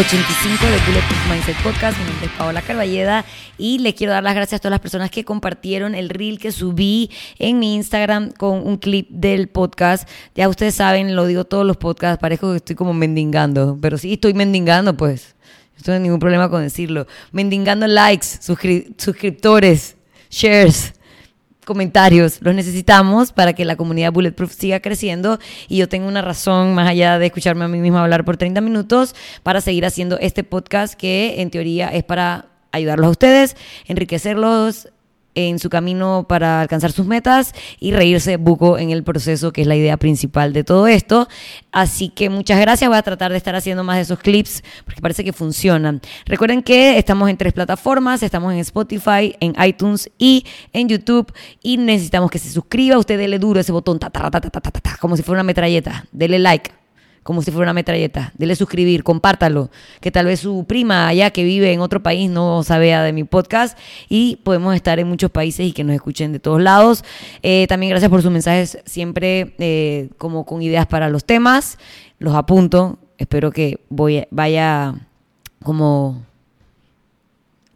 85 de Bulletproof Mindset Podcast. Mi nombre es Paola Carballeda y le quiero dar las gracias a todas las personas que compartieron el reel que subí en mi Instagram con un clip del podcast. Ya ustedes saben, lo digo todos los podcasts, parezco que estoy como mendigando, pero sí estoy mendigando, pues. No tengo ningún problema con decirlo. Mendigando likes, suscriptores, shares comentarios, los necesitamos para que la comunidad Bulletproof siga creciendo y yo tengo una razón más allá de escucharme a mí misma hablar por 30 minutos para seguir haciendo este podcast que en teoría es para ayudarlos a ustedes, enriquecerlos, en su camino para alcanzar sus metas y reírse buco en el proceso, que es la idea principal de todo esto. Así que muchas gracias, voy a tratar de estar haciendo más de esos clips porque parece que funcionan. Recuerden que estamos en tres plataformas, estamos en Spotify, en iTunes y en YouTube. Y necesitamos que se suscriba, usted dele duro ese botón, como si fuera una metralleta, dele like como si fuera una metralleta. Dele suscribir, compártalo, que tal vez su prima allá que vive en otro país no sabía de mi podcast y podemos estar en muchos países y que nos escuchen de todos lados. Eh, también gracias por sus mensajes, siempre eh, como con ideas para los temas. Los apunto, espero que vaya como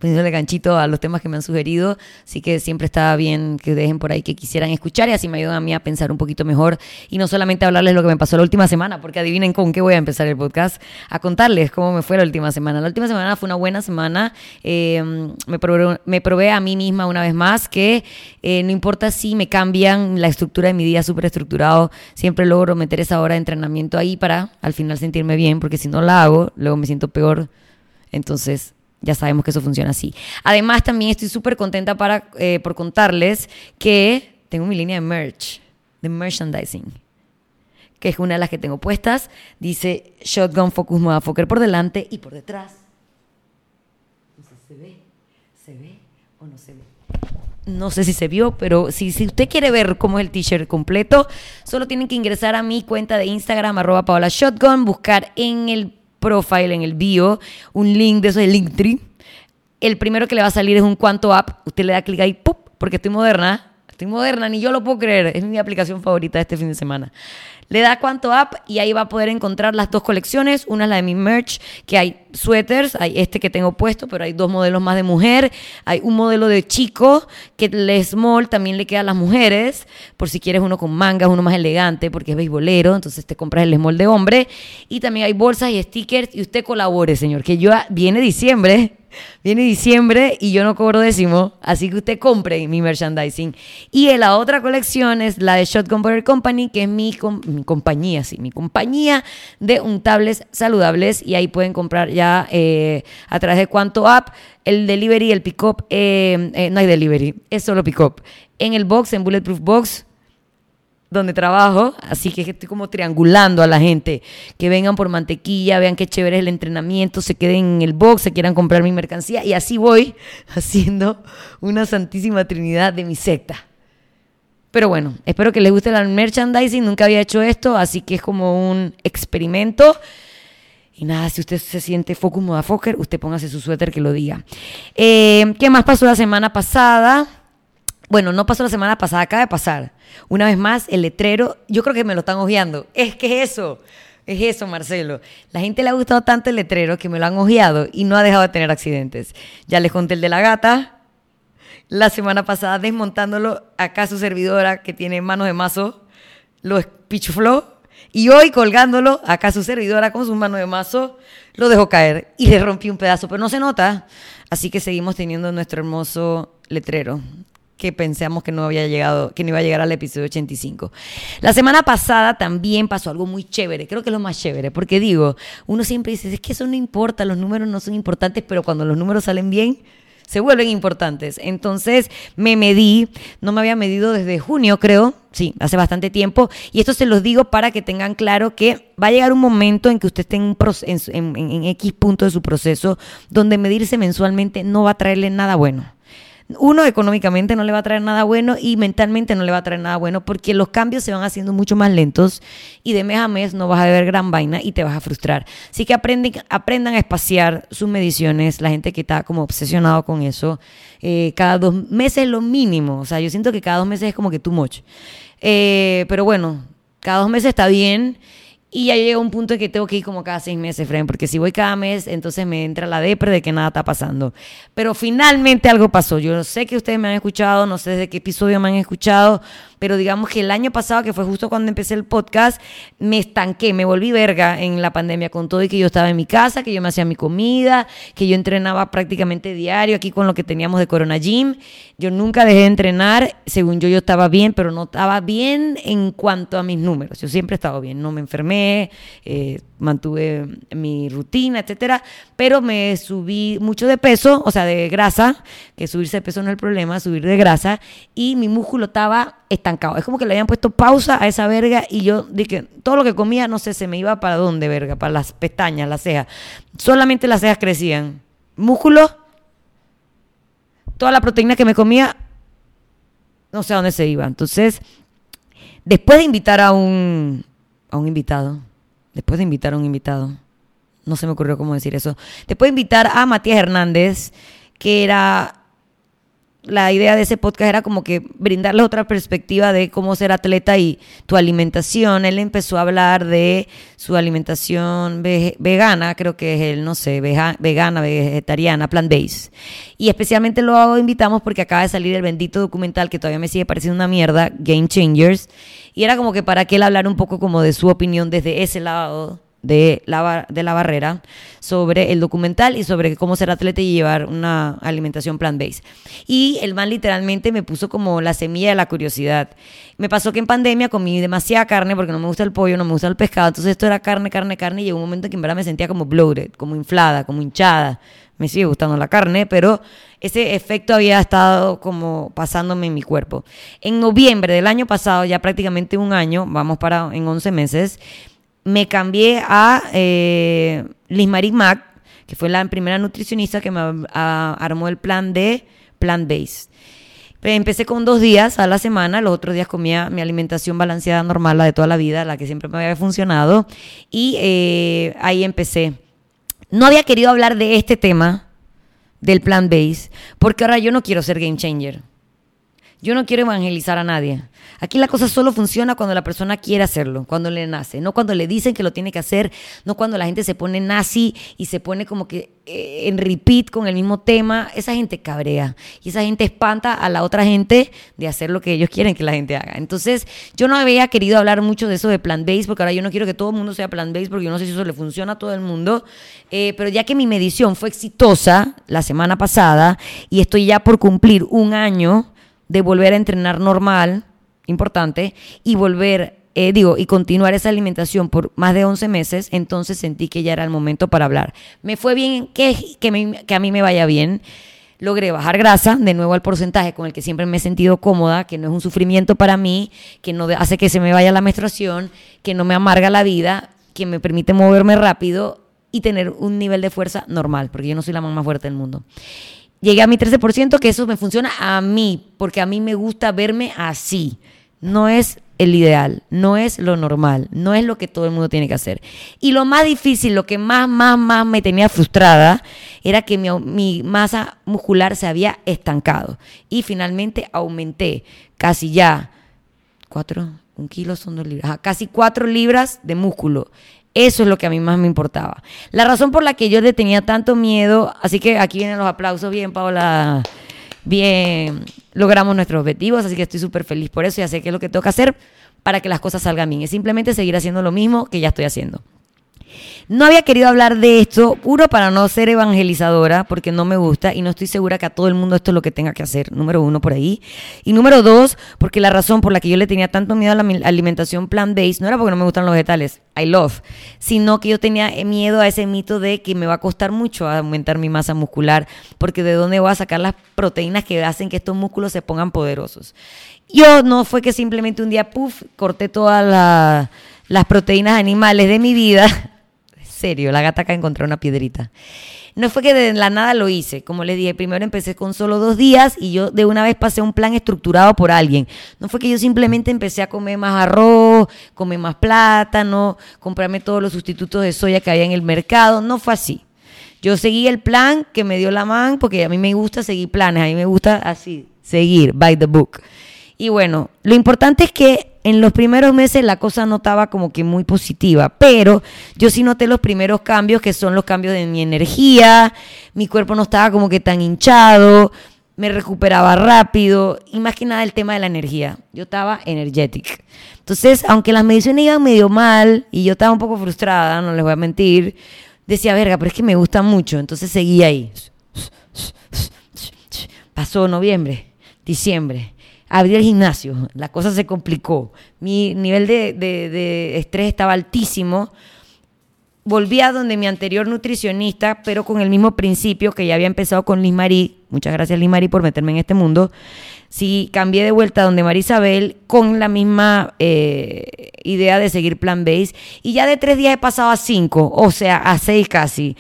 poniéndole ganchito a los temas que me han sugerido. Así que siempre está bien que dejen por ahí que quisieran escuchar y así me ayudan a mí a pensar un poquito mejor y no solamente hablarles lo que me pasó la última semana, porque adivinen con qué voy a empezar el podcast, a contarles cómo me fue la última semana. La última semana fue una buena semana. Me, probé, me, probé, a mí misma una vez más que eh, no importa si me cambian la estructura de mi día súper estructurado, siempre logro meter esa hora de entrenamiento ahí para al final sentirme bien, porque si no la hago, luego me siento peor. Entonces, ya sabemos que eso funciona así. Además, también estoy súper contenta para, eh, por contarles que tengo mi línea de merch, de merchandising, que es una de las que tengo puestas. Dice Shotgun Focus Motherfucker por delante y por detrás. No sé si se ve, se ve o no se ve. No sé si se vio, pero si, si usted quiere ver cómo es el t-shirt completo, solo tienen que ingresar a mi cuenta de Instagram, arroba Paola Shotgun, buscar en el profile, en el bio, un link de eso de Linktree. El primero que le va a salir es un cuanto app. Usted le da clic ahí, ¡pup! porque estoy moderna. Estoy moderna, ni yo lo puedo creer. Es mi aplicación favorita este fin de semana. Le da cuánto app y ahí va a poder encontrar las dos colecciones. Una es la de mi merch, que hay suéteres, hay este que tengo puesto, pero hay dos modelos más de mujer. Hay un modelo de chico, que el small también le queda a las mujeres, por si quieres uno con mangas, uno más elegante, porque es beisbolero, entonces te compras el small de hombre. Y también hay bolsas y stickers y usted colabore, señor, que yo viene diciembre Viene diciembre y yo no cobro décimo, así que usted compre mi merchandising. Y la otra colección es la de Shotgun Butter Company, que es mi, compañía, sí, mi compañía de untables saludables. Y ahí pueden comprar ya eh, a través de cuánto app el delivery, el pick-up. Eh, eh, no hay delivery, es solo pick-up. En el box, en Bulletproof Box, donde trabajo, así que estoy como triangulando a la gente, que vengan por mantequilla, vean qué chévere es el entrenamiento, se queden en el box, se quieran comprar mi mercancía y así voy haciendo una santísima trinidad de mi secta. Pero bueno, espero que les guste el merchandising, nunca había hecho esto, así que es como un experimento. Y nada, si usted se siente focus moda-fokker, usted póngase su suéter que lo diga. Eh, ¿Qué más pasó la semana pasada? Bueno, no pasó la semana pasada, acaba de pasar. Una vez más, el letrero, yo creo que me lo están ojeando. Es que es eso, es eso, Marcelo. La gente le ha gustado tanto el letrero que me lo han ojeado y no ha dejado de tener accidentes. Ya les conté el de la gata. La semana pasada desmontándolo acá su servidora que tiene manos de mazo, lo espichufló. Y hoy colgándolo acá su servidora con sus manos de mazo, lo dejó caer y le rompí un pedazo, pero no se nota. Así que seguimos teniendo nuestro hermoso letrero que pensamos que no había llegado, que no iba a llegar al episodio 85. La semana pasada también pasó algo muy chévere, creo que es lo más chévere, porque digo, uno siempre dice, es que eso no importa, los números no son importantes, pero cuando los números salen bien, se vuelven importantes. Entonces me medí, no me había medido desde junio, creo, sí, hace bastante tiempo, y esto se los digo para que tengan claro que va a llegar un momento en que usted esté en, en, en X punto de su proceso donde medirse mensualmente no va a traerle nada bueno uno, económicamente no le va a traer nada bueno y mentalmente no le va a traer nada bueno porque los cambios se van haciendo mucho más lentos y de mes a mes no vas a ver gran vaina y te vas a frustrar. Así que aprenden, aprendan a espaciar sus mediciones, la gente que está como obsesionado con eso, eh, cada dos meses lo mínimo, o sea, yo siento que cada dos meses es como que too much. Eh, pero bueno, cada dos meses está bien Y ya llega un punto en que tengo que ir como cada seis meses, Fren, porque si voy cada mes, entonces me entra la depre de que nada está pasando. Pero finalmente algo pasó. Yo sé que ustedes me han escuchado, no sé desde qué episodio me han escuchado, pero digamos que el año pasado, que fue justo cuando empecé el podcast, me estanqué, me volví verga en la pandemia con todo y que yo estaba en mi casa, que yo me hacía mi comida, que yo entrenaba prácticamente diario aquí con lo que teníamos de Corona Gym. Yo nunca dejé de entrenar, según yo yo estaba bien, pero no estaba bien en cuanto a mis números. Yo siempre he estado bien, no me enfermé, eh, mantuve mi rutina, etcétera, pero me subí mucho de peso, o sea, de grasa, que subirse de peso no es el problema, subir de grasa, y mi músculo estaba estancado. Es como que le habían puesto pausa a esa verga y yo dije, todo lo que comía, no sé, se me iba para dónde, verga, para las pestañas, las cejas. Solamente las cejas crecían. Músculo, toda la proteína que me comía, no sé a dónde se iba. Entonces, después de invitar a un, a un invitado, después de invitar a un invitado, no se me ocurrió cómo decir eso, después de invitar a Matías Hernández, que era la idea de ese podcast era como que brindarle otra perspectiva de cómo ser atleta y tu alimentación. Él empezó a hablar de su alimentación vegana, creo que es él, no sé, vegana, vegetariana, plant-based. Y especialmente lo invitamos porque acaba de salir el bendito documental que todavía me sigue pareciendo una mierda, Game Changers. Y era como que para que él hablar un poco como de su opinión desde ese lado de la, de la barrera sobre el documental y sobre cómo ser atleta y llevar una alimentación plant-based. Y el man literalmente me puso como la semilla de la curiosidad. Me pasó que en pandemia comí demasiada carne porque no me gusta el pollo, no me gusta el pescado, entonces esto era carne, carne, carne y llegó un momento en que en verdad me sentía como bloated, como inflada, como hinchada. Me sigue gustando la carne, pero ese efecto había estado como pasándome en mi cuerpo. En noviembre del año pasado, ya prácticamente un año, vamos para en 11 meses, me cambié a eh, Liz Marie Mac, que fue la primera nutricionista que me armó el plan de plant-based. Empecé con dos días a la semana, los otros días comía mi alimentación balanceada normal, la de toda la vida, la que siempre me había funcionado, y eh, ahí empecé. No había querido hablar de este tema, del plant-based, porque ahora yo no quiero ser game changer. Yo no quiero evangelizar a nadie. Aquí la cosa solo funciona cuando la persona quiere hacerlo, cuando le nace, no cuando le dicen que lo tiene que hacer, no cuando la gente se pone nazi y se pone como que eh, en repeat con el mismo tema. Esa gente cabrea y esa gente espanta a la otra gente de hacer lo que ellos quieren que la gente haga. Entonces, yo no había querido hablar mucho de eso de plant base porque ahora yo no quiero que todo el mundo sea plant base porque yo no sé si eso le funciona a todo el mundo. Eh, pero ya que mi medición fue exitosa la semana pasada y estoy ya por cumplir un año de volver a entrenar normal, importante, y volver, eh, digo, y continuar esa alimentación por más de 11 meses, entonces sentí que ya era el momento para hablar. Me fue bien que, que, a mí me vaya bien. Logré bajar grasa, de nuevo al porcentaje con el que siempre me he sentido cómoda, que no es un sufrimiento para mí, que no hace que se me vaya la menstruación, que no me amarga la vida, que me permite moverme rápido y tener un nivel de fuerza normal, porque yo no soy la más fuerte del mundo llegué a mi 13%, que eso me funciona a mí, porque a mí me gusta verme así. No es el ideal, no es lo normal, no es lo que todo el mundo tiene que hacer. Y lo más difícil, lo que más, más, más me tenía frustrada, era que mi, masa muscular se había estancado. Y finalmente aumenté casi ya, cuatro, un kilo son dos libras, casi cuatro libras de músculo eso es lo que a mí más me importaba. La razón por la que yo le tenía tanto miedo, así que aquí vienen los aplausos, bien Paola, bien, logramos nuestros objetivos, así que estoy súper feliz por eso, ya sé qué es lo que tengo que hacer para que las cosas salgan bien. Es simplemente seguir haciendo lo mismo que ya estoy haciendo. No había querido hablar de esto, puro para no ser evangelizadora, porque no me gusta y no estoy segura que a todo el mundo esto es lo que tenga que hacer, número uno por ahí. Y número dos, porque la razón por la que yo le tenía tanto miedo a la alimentación plant-based no era porque no me gustan los vegetales, I love, sino que yo tenía miedo a ese mito de que me va a costar mucho aumentar mi masa muscular, porque de dónde voy a sacar las proteínas que hacen que estos músculos se pongan poderosos. Yo no fue que simplemente un día, puff, corté todas las proteínas animales de mi vida la gata acá encontró una piedrita. No fue que de la nada lo hice, como les dije, primero empecé con solo dos días y yo de una vez pasé un plan estructurado por alguien. No fue que yo simplemente empecé a comer más arroz, comer más plátano, comprarme todos los sustitutos de soya que había en el mercado, no fue así. Yo seguí el plan que me dio la man, porque a mí me gusta seguir planes, a mí me gusta así, seguir, by the book. Y bueno, lo importante es que en los primeros meses la cosa no estaba como que muy positiva, pero yo sí noté los primeros cambios que son los cambios de mi energía, mi cuerpo no estaba como que tan hinchado, me recuperaba rápido y más que nada el tema de la energía. Yo estaba energetic. Entonces, aunque las mediciones iban medio mal y yo estaba un poco frustrada, no les voy a mentir, decía, verga, pero es que me gusta mucho. Entonces seguía ahí. Pasó noviembre, diciembre, abrí el gimnasio, la cosa se complicó, mi nivel de, estrés estaba altísimo volví a donde mi anterior nutricionista, pero con el mismo principio que ya había empezado con Liz Marie. Muchas gracias Liz Marie por meterme en este mundo si cambié de vuelta donde Marisabel con la misma eh, idea de seguir plan base y ya de tres días he pasado a cinco, o sea, a seis casi.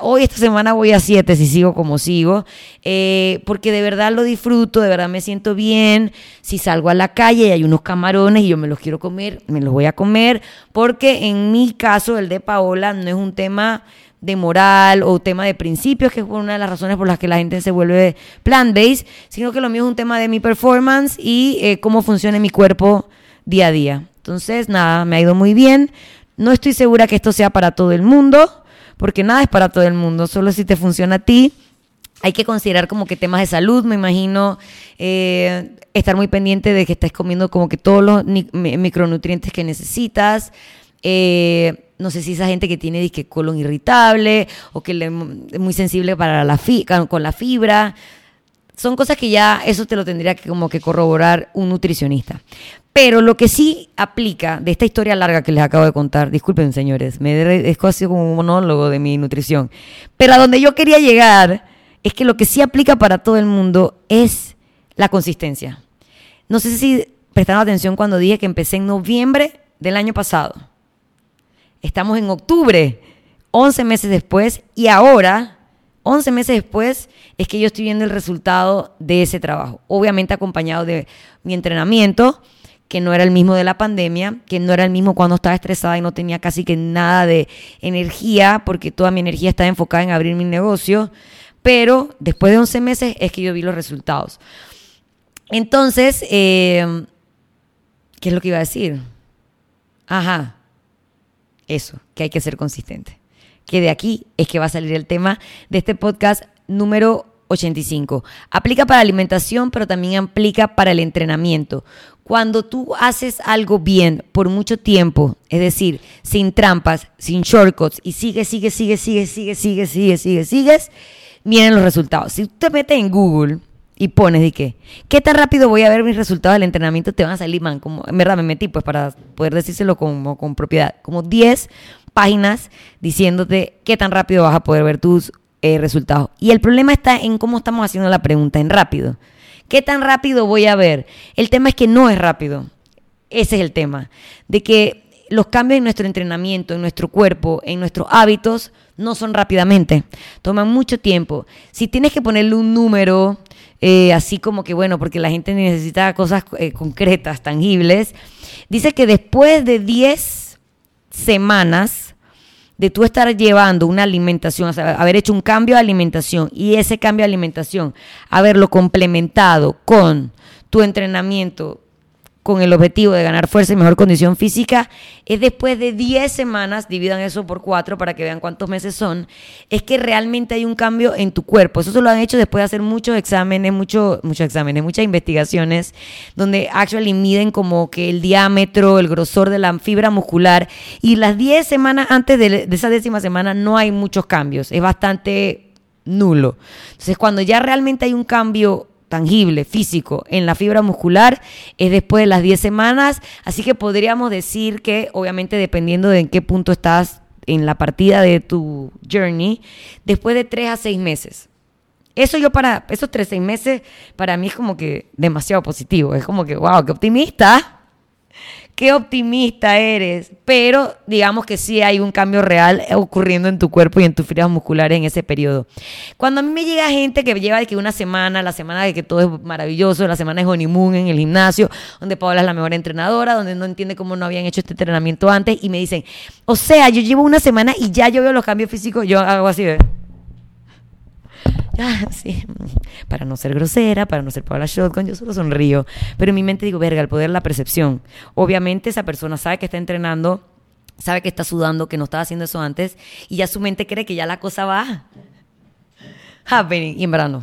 hoy esta semana voy a siete si sigo como sigo, eh, porque de verdad lo disfruto, de verdad me siento bien. Si salgo a la calle y hay unos camarones y yo me los quiero comer, me los voy a comer, porque en mi caso, el de Paola, no es un tema de moral o tema de principios, que es una de las razones por las que la gente se vuelve plant-based, sino que lo mío es un tema de mi performance y eh, cómo funciona mi cuerpo día a día. Entonces, nada, me ha ido muy bien. No estoy segura que esto sea para todo el mundo, porque nada es para todo el mundo, solo si te funciona a ti. Hay que considerar como que temas de salud, me imagino, eh, estar muy pendiente de que estés comiendo como que todos los micronutrientes que necesitas. Eh, no sé si esa gente que tiene disque colon irritable o que es muy sensible para la con la fibra. Son cosas que ya eso te lo tendría que como que corroborar un nutricionista. Pero lo que sí aplica de esta historia larga que les acabo de contar, disculpen señores, me es casi como un monólogo de mi nutrición, pero a donde yo quería llegar es que lo que sí aplica para todo el mundo es la consistencia. No sé si prestaron atención cuando dije que empecé en noviembre del año pasado. Estamos en octubre, 11 meses después, y ahora, 11 meses después, es que yo estoy viendo el resultado de ese trabajo. Obviamente acompañado de mi entrenamiento, que no era el mismo de la pandemia, que no era el mismo cuando estaba estresada y no tenía casi que nada de energía, porque toda mi energía estaba enfocada en abrir mi negocio. Pero después de 11 meses es que yo vi los resultados. Entonces, eh, ¿qué es lo que iba a decir? Ajá. Eso, que hay que ser consistente. Que de aquí es que va a salir el tema de este podcast número 85. Aplica para alimentación, pero también aplica para el entrenamiento. Cuando tú haces algo bien por mucho tiempo, es decir, sin trampas, sin shortcuts, y sigues, sigues, sigues, sigues, sigues, sigues, sigues, sigues, sigues, vienen los resultados. Si tú te metes en Google y pones de qué, qué tan rápido voy a ver mis resultados del entrenamiento, te van a salir, man, como, en verdad me metí pues para poder decírselo con, con propiedad, como 10 páginas diciéndote qué tan rápido vas a poder ver tus eh, resultados. Y el problema está en cómo estamos haciendo la pregunta, en rápido. ¿Qué tan rápido voy a ver? El tema es que no es rápido. Ese es el tema. De que los cambios en nuestro entrenamiento, en nuestro cuerpo, en nuestros hábitos, no son rápidamente. Toman mucho tiempo. Si tienes que ponerle un número, eh, así como que, bueno, porque la gente necesita cosas eh, concretas, tangibles, dice que después de 10 semanas de tú estar llevando una alimentación, o sea, haber hecho un cambio de alimentación y ese cambio de alimentación, haberlo complementado con tu entrenamiento con el objetivo de ganar fuerza y mejor condición física, es después de 10 semanas, dividan eso por 4 para que vean cuántos meses son, es que realmente hay un cambio en tu cuerpo. Eso se lo han hecho después de hacer muchos exámenes, muchos exámenes, muchas investigaciones, donde actually miden como que el diámetro, el grosor de la fibra muscular, y las 10 semanas antes de, de esa décima semana no hay muchos cambios, es bastante nulo. Entonces, cuando ya realmente hay un cambio tangible, físico, en la fibra muscular es después de las 10 semanas, así que podríamos decir que obviamente dependiendo de en qué punto estás en la partida de tu journey, después de 3 a 6 meses. Eso yo para, esos 3 a 6 meses para mí es como que demasiado positivo, es como que, wow, qué optimista qué optimista eres, pero digamos que sí hay un cambio real ocurriendo en tu cuerpo y en tus fibras musculares en ese periodo. Cuando a mí me llega gente que lleva de que una semana, la semana de que todo es maravilloso, la semana de honeymoon en el gimnasio, donde Paola es la mejor entrenadora, donde no entiende cómo no habían hecho este entrenamiento antes y me dicen, o sea, yo llevo una semana y ya yo veo los cambios físicos, yo hago así, ah, para no ser grosera, para no ser Paula Shotgun, yo solo sonrío. Pero en mi mente digo, verga, el poder de la percepción. Obviamente esa persona sabe que está entrenando, sabe que está sudando, que no estaba haciendo eso antes, y ya su mente cree que ya la cosa va happening. Y en verdad no.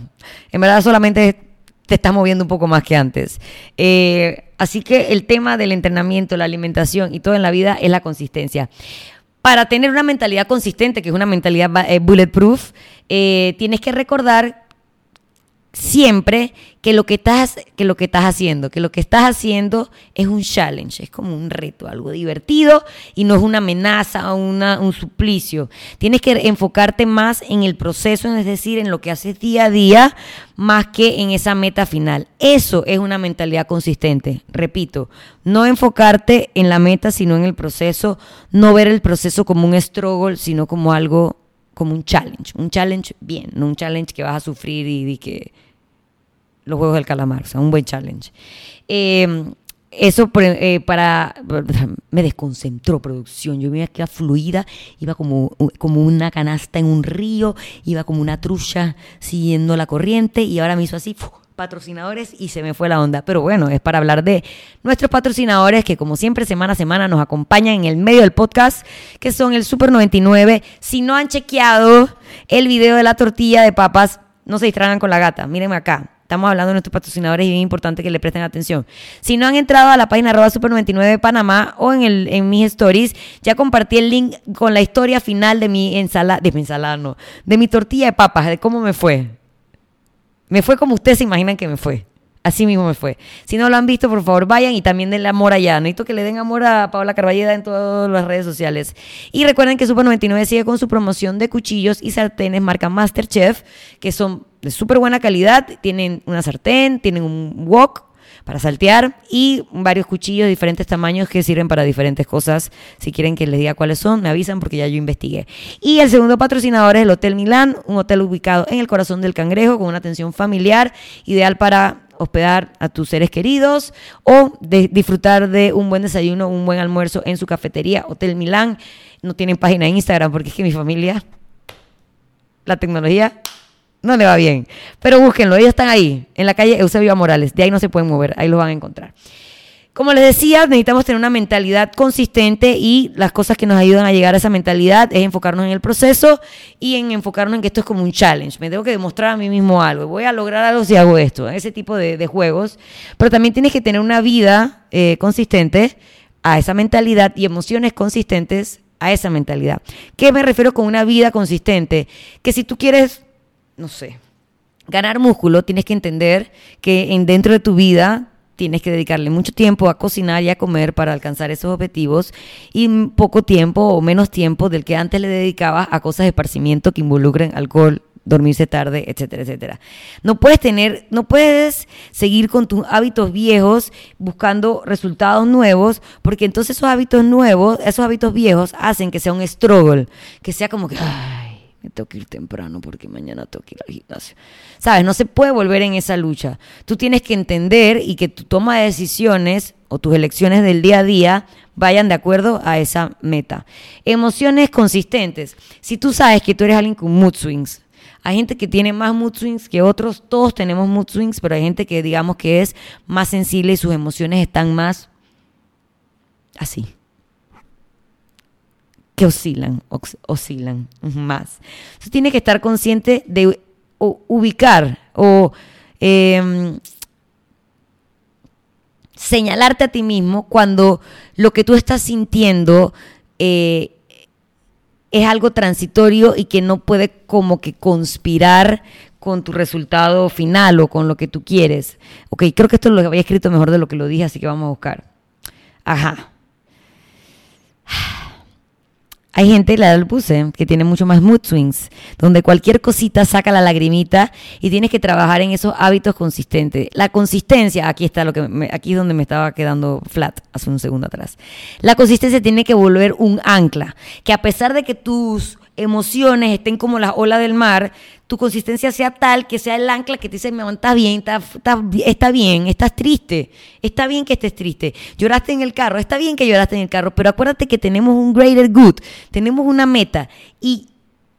En verdad solamente te estás moviendo un poco más que antes. Eh, así que el tema del entrenamiento, la alimentación y todo en la vida es la consistencia para tener una mentalidad consistente, que es una mentalidad eh, bulletproof, eh, tienes que recordar siempre que lo que estás que lo que estás haciendo, que lo que estás haciendo es un challenge, es como un reto, algo divertido y no es una amenaza o un suplicio. Tienes que enfocarte más en el proceso, es decir, en lo que haces día a día, más que en esa meta final. Eso es una mentalidad consistente. Repito, no enfocarte en la meta, sino en el proceso, no ver el proceso como un struggle, sino como algo como un challenge, un challenge bien, no un challenge que vas a sufrir y, que los juegos del calamar, o sea, un buen challenge. Eh, eso eh, para me desconcentró producción. Yo me quedar fluida, iba como, como una canasta en un río, iba como una trucha siguiendo la corriente y ahora me hizo así, patrocinadores y se me fue la onda. Pero bueno, es para hablar de nuestros patrocinadores que como siempre semana a semana nos acompañan en el medio del podcast, que son el Super 99. Si no han chequeado el video de la tortilla de papas, no se distraigan con la gata. Mírenme acá. Estamos hablando de nuestros patrocinadores y es importante que le presten atención. Si no han entrado a la página arroba super99 de Panamá o en, el, en mis stories, ya compartí el link con la historia final de mi ensalada, de mi ensalada no, de mi tortilla de papas, de cómo me fue. Me fue como ustedes se imaginan que me fue. Así mismo me fue. Si no lo han visto, por favor, vayan y también denle amor allá. Necesito que le den amor a Paola Carballeda en todas las redes sociales. Y recuerden que Super 99 sigue con su promoción de cuchillos y sartenes marca Masterchef, que son de súper buena calidad. Tienen una sartén, tienen un wok para saltear y varios cuchillos de diferentes tamaños que sirven para diferentes cosas. Si quieren que les diga cuáles son, me avisan porque ya yo investigué. Y el segundo patrocinador es el Hotel Milán, un hotel ubicado en el corazón del cangrejo con una atención familiar, ideal para hospedar a tus seres queridos o de disfrutar de un buen desayuno, un buen almuerzo en su cafetería Hotel Milán. No tienen página en Instagram porque es que mi familia, la tecnología no le va bien. Pero búsquenlo, ellos están ahí, en la calle Eusebio Morales. De ahí no se pueden mover, ahí los van a encontrar. Como les decía, necesitamos tener una mentalidad consistente y las cosas que nos ayudan a llegar a esa mentalidad es enfocarnos en el proceso y en enfocarnos en que esto es como un challenge. Me tengo que demostrar a mí mismo algo. Voy a lograr algo si hago esto, ese tipo de, juegos. Pero también tienes que tener una vida eh, consistente a esa mentalidad y emociones consistentes a esa mentalidad. ¿Qué me refiero con una vida consistente? Que si tú quieres no sé, ganar músculo, tienes que entender que en dentro de tu vida tienes que dedicarle mucho tiempo a cocinar y a comer para alcanzar esos objetivos y poco tiempo o menos tiempo del que antes le dedicabas a cosas de esparcimiento que involucren alcohol, dormirse tarde, etcétera, etcétera. No puedes tener, no puedes seguir con tus hábitos viejos buscando resultados nuevos, porque entonces esos hábitos nuevos, esos hábitos viejos hacen que sea un struggle, que sea como que me tengo que ir temprano porque mañana tengo que ir al gimnasio. ¿Sabes? No se puede volver en esa lucha. Tú tienes que entender y que tu toma de decisiones o tus elecciones del día a día vayan de acuerdo a esa meta. Emociones consistentes. Si tú sabes que tú eres alguien con mood swings, hay gente que tiene más mood swings que otros, todos tenemos mood swings, pero hay gente que digamos que es más sensible y sus emociones están más así que oscilan, oscilan más. Entonces tiene que estar consciente de ubicar o em, señalarte a ti mismo cuando lo que tú estás sintiendo eh, es algo transitorio y que no puede como que conspirar con tu resultado final o con lo que tú quieres. Ok, creo que esto lo había escrito mejor de lo que lo dije, así que vamos a buscar. Ajá. Hay gente, la del puse, que tiene mucho más mood swings, donde cualquier cosita saca la lagrimita y tienes que trabajar en esos hábitos consistentes. La consistencia, aquí está lo que aquí es donde me estaba quedando flat hace un segundo atrás. La consistencia tiene que volver un ancla, que a pesar de que tus emociones estén como las olas del mar, tu consistencia sea tal que sea el ancla que te dice, me estás bien, está, está, bien, estás triste, está bien que estés triste, lloraste en el carro, está bien que lloraste en el carro, pero acuérdate que tenemos un greater good, tenemos una meta y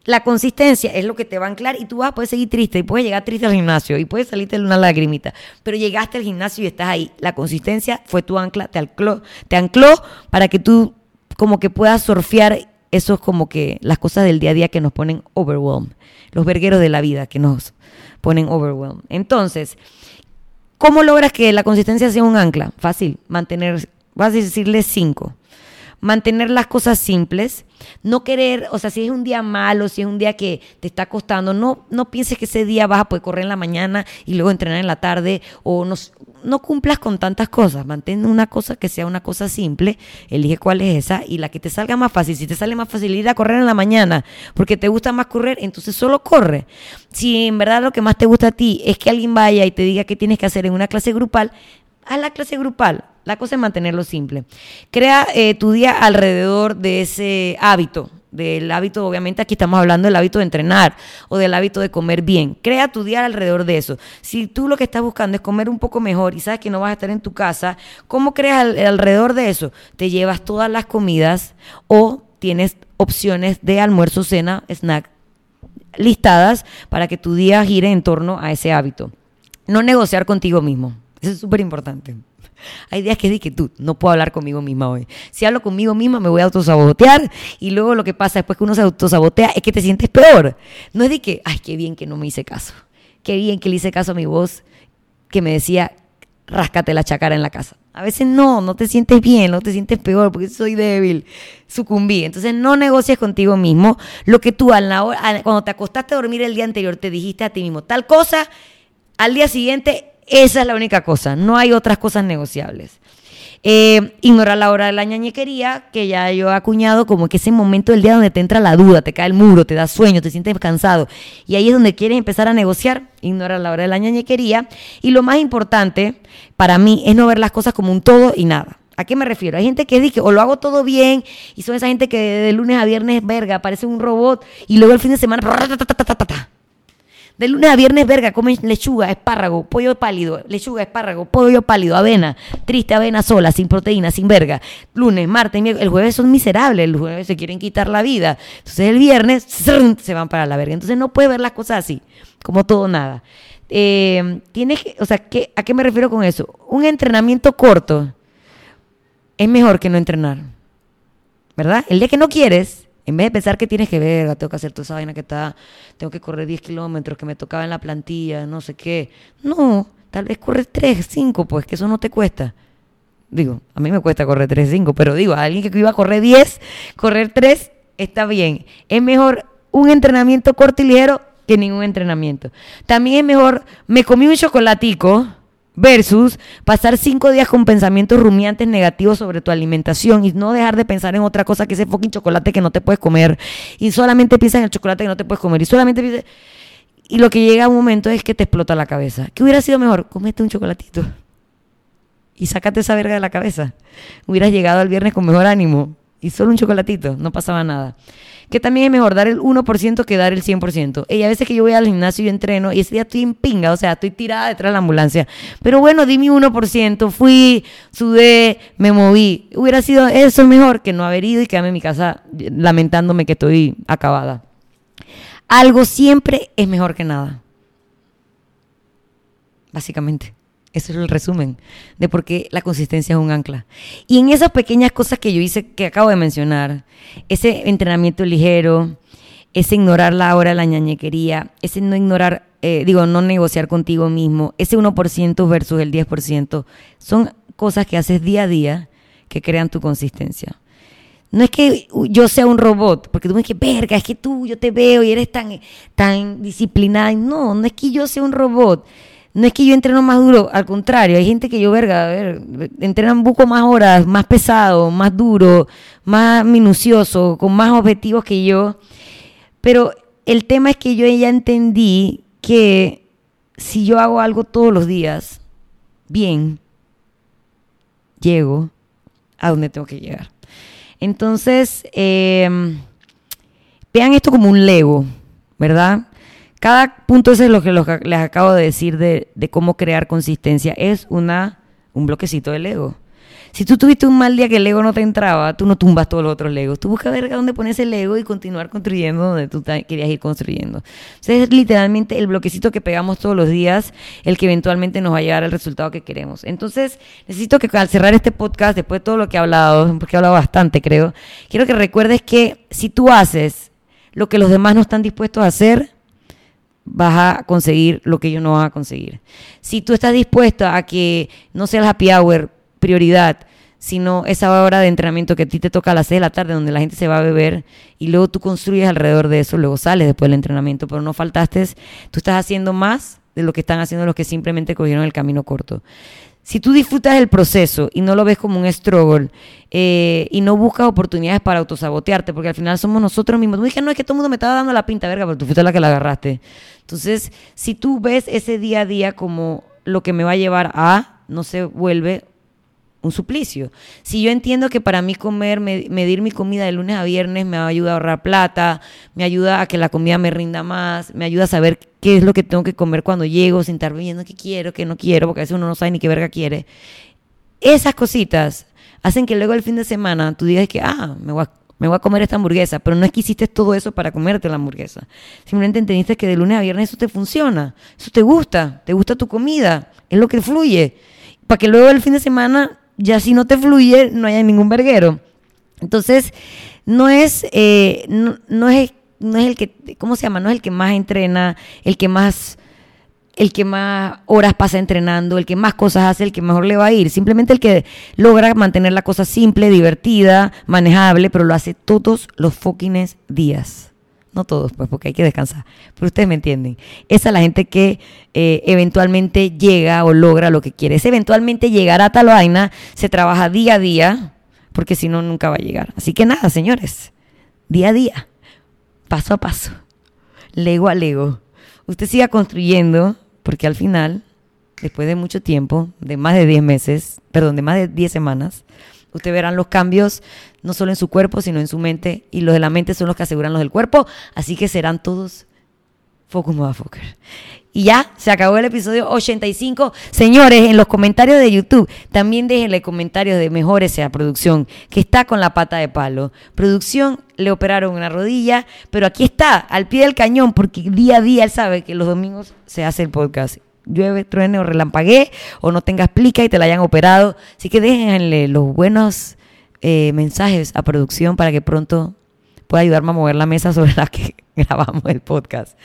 La consistencia es lo que te va a anclar y tú vas a seguir triste y puedes llegar triste al gimnasio y puedes salirte una lagrimita, pero llegaste al gimnasio y estás ahí. La consistencia fue tu ancla, te ancló, te ancló para que tú como que puedas surfear esos como que las cosas del día a día que nos ponen overwhelmed, los vergueros de la vida que nos ponen overwhelmed. Entonces, ¿cómo logras que la consistencia sea un ancla? Fácil, mantener, vas a decirle cinco mantener las cosas simples, no querer, o sea, si es un día malo, si es un día que te está costando, no, no pienses que ese día vas a poder correr en la mañana y luego entrenar en la tarde, o no, no cumplas con tantas cosas, mantén una cosa que sea una cosa simple, elige cuál es esa y la que te salga más fácil, si te sale más fácil ir a correr en la mañana porque te gusta más correr, entonces solo corre. Si en verdad lo que más te gusta a ti es que alguien vaya y te diga qué tienes que hacer en una clase grupal, haz la clase grupal, la cosa es mantenerlo simple. Crea eh, tu día alrededor de ese hábito. Del hábito, obviamente aquí estamos hablando del hábito de entrenar o del hábito de comer bien. Crea tu día alrededor de eso. Si tú lo que estás buscando es comer un poco mejor y sabes que no vas a estar en tu casa, ¿cómo creas alrededor de eso? Te llevas todas las comidas o tienes opciones de almuerzo, cena, snack listadas para que tu día gire en torno a ese hábito. No negociar contigo mismo. Eso es súper importante. Hay días que dije, tú, no puedo hablar conmigo misma hoy. Si hablo conmigo misma, me voy a autosabotear y luego lo que pasa después que uno se autosabotea es que te sientes peor. No es de que, ay, qué bien que no me hice caso. Qué bien que le hice caso a mi voz que me decía, ráscate la chacara en la casa. A veces no, no te sientes bien, no te sientes peor porque soy débil, sucumbí. Entonces no negocies contigo mismo lo que tú a cuando te acostaste a dormir el día anterior te dijiste a ti mismo tal cosa, al día siguiente esa es la única cosa, no hay otras cosas negociables. Eh, ignorar la hora de la ñañequería, que ya yo he acuñado como que ese momento del día donde te entra la duda, te cae el muro, te da sueño, te sientes cansado. Y ahí es donde quieres empezar a negociar, ignorar la hora de la ñañequería. Y lo más importante para mí es no ver las cosas como un todo y nada. ¿A qué me refiero? Hay gente que dice, o lo hago todo bien, y son esa gente que de lunes a viernes, verga, parece un robot, y luego el fin de semana, de lunes a viernes, verga, comen lechuga, espárrago, pollo pálido, lechuga, espárrago, pollo pálido, avena, triste avena sola, sin proteína, sin verga. Lunes, martes, miércoles, el jueves son miserables, el jueves se quieren quitar la vida. Entonces el viernes se van para la verga. Entonces no puedes ver las cosas así, como todo nada. Eh, tienes o sea, ¿qué, ¿a qué me refiero con eso? Un entrenamiento corto es mejor que no entrenar. ¿Verdad? El día que no quieres, en vez de pensar que tienes que ver, tengo que hacer toda esa vaina que está, tengo que correr 10 kilómetros, que me tocaba en la plantilla, no sé qué. No, tal vez corres 3, 5, pues que eso no te cuesta. Digo, a mí me cuesta correr 3, 5, pero digo, a alguien que iba a correr 10, correr 3 está bien. Es mejor un entrenamiento corto ligero que ningún entrenamiento. También es mejor, me comí un chocolatico Versus pasar cinco días con pensamientos rumiantes negativos sobre tu alimentación y no dejar de pensar en otra cosa que ese fucking chocolate que no te puedes comer. Y solamente piensas en el chocolate que no te puedes comer. Y solamente piensas... Y lo que llega a un momento es que te explota la cabeza. ¿Qué hubiera sido mejor? Comete un chocolatito. Y sácate esa verga de la cabeza. Hubieras llegado al viernes con mejor ánimo. Y solo un chocolatito. No pasaba nada que también es mejor dar el 1% que dar el 100%. Y a veces que yo voy al gimnasio y entreno y ese día estoy en pinga, o sea, estoy tirada detrás de la ambulancia. Pero bueno, di mi 1%, fui, sudé, me moví. Hubiera sido eso mejor que no haber ido y quedarme en mi casa lamentándome que estoy acabada. Algo siempre es mejor que nada. Básicamente. Eso es el resumen de por qué la consistencia es un ancla. Y en esas pequeñas cosas que yo hice, que acabo de mencionar, ese entrenamiento ligero, ese ignorar la hora de la ñañequería, ese no ignorar, eh, digo, no negociar contigo mismo, ese 1% versus el 10%, son cosas que haces día a día que crean tu consistencia. No es que yo sea un robot, porque tú me dices, verga, es que tú, yo te veo y eres tan, tan disciplinada. No, no es que yo sea un robot no es que yo entreno más duro, al contrario, hay gente que yo, verga, a ver, entrenan poco más horas, más pesado, más duro, más minucioso, con más objetivos que yo. Pero el tema es que yo ya entendí que si yo hago algo todos los días, bien, llego a donde tengo que llegar. Entonces, em, vean esto como un Lego, ¿verdad? Cada punto ese es lo que, les acabo de decir de, cómo crear consistencia. Es una, un bloquecito del ego. Si tú tuviste un mal día que el ego no te entraba, tú no tumbas todos los otros legos. Tú buscas ver dónde pones el ego y continuar construyendo donde tú querías ir construyendo. Entonces es literalmente el bloquecito que pegamos todos los días el que eventualmente nos va a llegar al resultado que queremos. Entonces necesito que al cerrar este podcast, después de todo lo que he hablado, porque he hablado bastante creo, quiero que recuerdes que si tú haces lo que los demás no están dispuestos a hacer, vas a conseguir lo que ellos no van a conseguir. Si tú estás dispuesto a que no sea el happy hour prioridad, sino esa hora de entrenamiento que a ti te toca a las 6 de la tarde, donde la gente se va a beber, y luego tú construyes alrededor de eso, luego sales después del entrenamiento, pero no faltaste, tú estás haciendo más de lo que están haciendo los que simplemente cogieron el camino corto. Si tú disfrutas el proceso y no lo ves como un struggle eh, y no buscas oportunidades para autosabotearte, porque al final somos nosotros mismos. Tú no, es que todo el mundo me estaba dando la pinta, verga, pero tú fuiste la que la agarraste. Entonces, si tú ves ese día a día como lo que me va a llevar a, no se vuelve un suplicio. Si yo entiendo que para mí comer, medir mi comida de lunes a viernes me ayuda a ahorrar plata, me ayuda a que la comida me rinda más, me ayuda a saber qué es lo que tengo que comer cuando llego sin estar viendo qué quiero, qué no quiero, porque a veces uno no sabe ni qué verga quiere. Esas cositas hacen que luego el fin de semana tú digas que, ah, me voy a me voy a comer esta hamburguesa, pero no es que hiciste todo eso para comerte la hamburguesa. Simplemente entendiste que de lunes a viernes eso te funciona, eso te gusta, te gusta tu comida, es lo que fluye. Para que luego el fin de semana ya si no te fluye, no hay ningún verguero. Entonces, no es, eh, no, es, no es el que, ¿cómo se llama? No es el que más entrena, el que más, el que más horas pasa entrenando, el que más cosas hace, el que mejor le va a ir. Simplemente el que logra mantener la cosa simple, divertida, manejable, pero lo hace todos los fucking días. No todos, pues, porque hay que descansar. Pero ustedes me entienden. Esa es la gente que eh, eventualmente llega o logra lo que quiere. Ese eventualmente llegar a tal vaina se trabaja día a día, porque si no, nunca va a llegar. Así que nada, señores. Día a día. Paso a paso. Lego a lego. Usted siga construyendo, porque al final, después de mucho tiempo, de más de 10 meses, perdón, de más de 10 semanas, Usted verán los cambios no solo en su cuerpo, sino en su mente. Y los de la mente son los que aseguran los del cuerpo. Así que serán todos Focus Motherfucker. Y ya, se acabó el episodio 85. Señores, en los comentarios de YouTube, también déjenle comentarios de mejor esa producción, que está con la pata de palo. Producción, le operaron una rodilla, pero aquí está, al pie del cañón, porque día a día él sabe que los domingos se hace el podcast llueve, truene o relampaguee o no tengas plica y te la hayan operado. Así que déjenle los buenos eh, mensajes a producción para que pronto pueda ayudarme a mover la mesa sobre la que grabamos el podcast.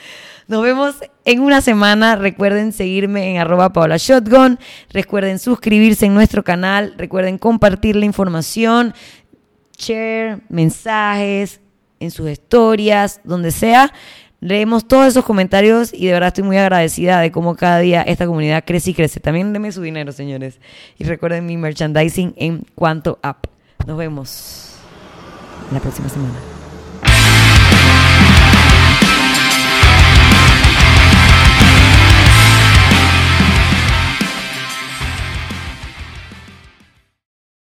Nos vemos en una semana. Recuerden seguirme en arroba Paola Shotgun. Recuerden suscribirse en nuestro canal. Recuerden compartir la información, share, mensajes en sus historias, donde sea. Leemos todos esos comentarios y de verdad estoy muy agradecida de cómo cada día esta comunidad crece y crece. También denme su dinero, señores. Y recuerden mi merchandising en Cuanto App. Nos vemos la próxima semana.